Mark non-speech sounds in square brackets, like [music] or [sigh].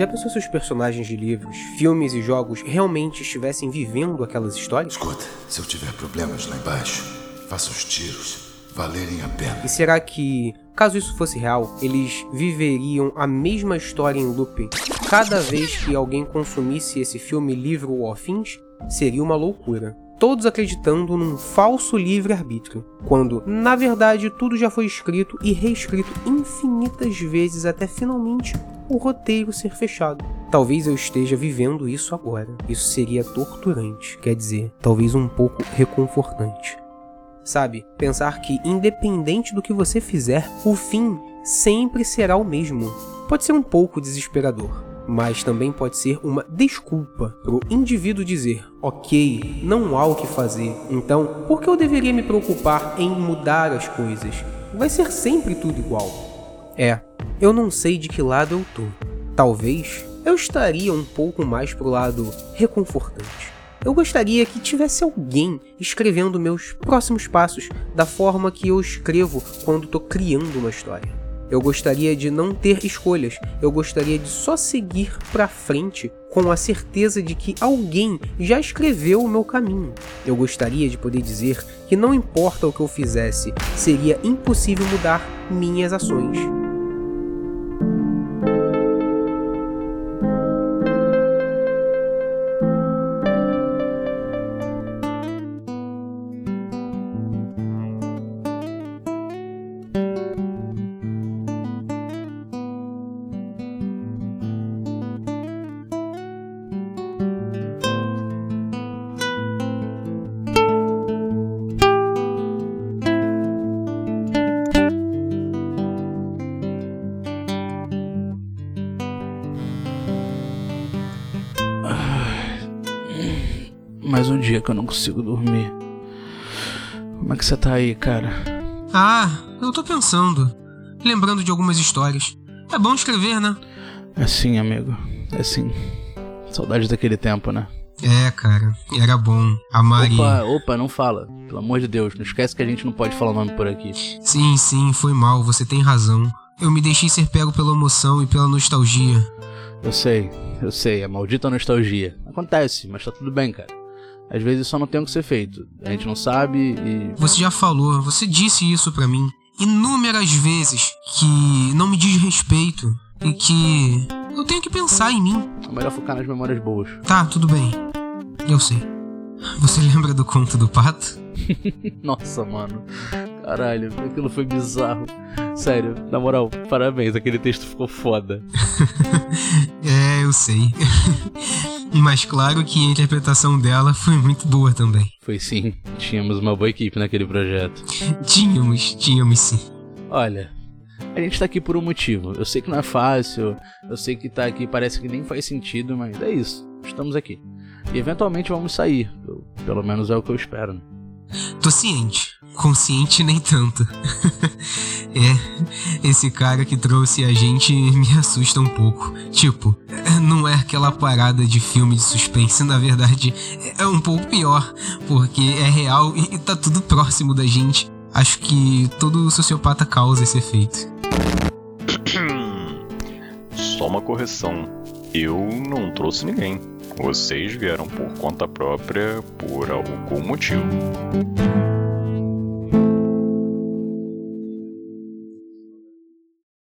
Já pensou se os personagens de livros, filmes e jogos realmente estivessem vivendo aquelas histórias? Escuta, se eu tiver problemas lá embaixo, faça os tiros valerem a pena. E será que, caso isso fosse real, eles viveriam a mesma história em looping cada vez que alguém consumisse esse filme, livro ou afins? Seria uma loucura todos acreditando num falso livre-arbítrio, quando, na verdade, tudo já foi escrito e reescrito infinitas vezes até finalmente o roteiro ser fechado. Talvez eu esteja vivendo isso agora. Isso seria torturante, quer dizer, talvez um pouco reconfortante. Sabe, pensar que, independente do que você fizer, o fim sempre será o mesmo. Pode ser um pouco desesperador, mas também pode ser uma desculpa para o indivíduo dizer: ok, não há o que fazer, então por que eu deveria me preocupar em mudar as coisas? Vai ser sempre tudo igual. É, eu não sei de que lado eu tô. Talvez eu estaria um pouco mais pro lado reconfortante. Eu gostaria que tivesse alguém escrevendo meus próximos passos da forma que eu escrevo quando tô criando uma história. Eu gostaria de não ter escolhas, eu gostaria de só seguir para frente com a certeza de que alguém já escreveu o meu caminho. Eu gostaria de poder dizer que não importa o que eu fizesse, seria impossível mudar minhas ações. Mais um dia que eu não consigo dormir. Como é que você tá aí, cara? Ah, eu tô pensando. Lembrando de algumas histórias. É bom escrever, né? É sim, amigo. É sim. Saudade daquele tempo, né? É, cara. Era bom. A Mari. Opa, opa, não fala. Pelo amor de Deus, não esquece que a gente não pode falar o nome por aqui. Sim, sim, foi mal. Você tem razão. Eu me deixei ser pego pela emoção e pela nostalgia. Eu sei, eu sei, a maldita nostalgia. Acontece, mas tá tudo bem, cara. Às vezes só não tem o que ser feito. A gente não sabe e. Você já falou, você disse isso para mim inúmeras vezes que não me diz respeito e que eu tenho que pensar em mim. É melhor focar nas memórias boas. Tá, tudo bem. Eu sei. Você [laughs] lembra do conto do pato? [laughs] Nossa, mano. Caralho, aquilo foi bizarro. Sério, na moral, parabéns, aquele texto ficou foda. [laughs] é, eu sei. Mas claro que a interpretação dela foi muito boa também. Foi sim. Tínhamos uma boa equipe naquele projeto. tínhamos, tínhamos sim. Olha, a gente tá aqui por um motivo. Eu sei que não é fácil, eu sei que tá aqui parece que nem faz sentido, mas é isso. Estamos aqui. E eventualmente vamos sair. Pelo menos é o que eu espero. Né? Tô ciente. Consciente nem tanto. [laughs] é, esse cara que trouxe a gente me assusta um pouco. Tipo, não é aquela parada de filme de suspense, na verdade é um pouco pior, porque é real e tá tudo próximo da gente. Acho que todo sociopata causa esse efeito. [clears throat] Só uma correção. Eu não trouxe ninguém. Vocês vieram por conta própria por algum motivo.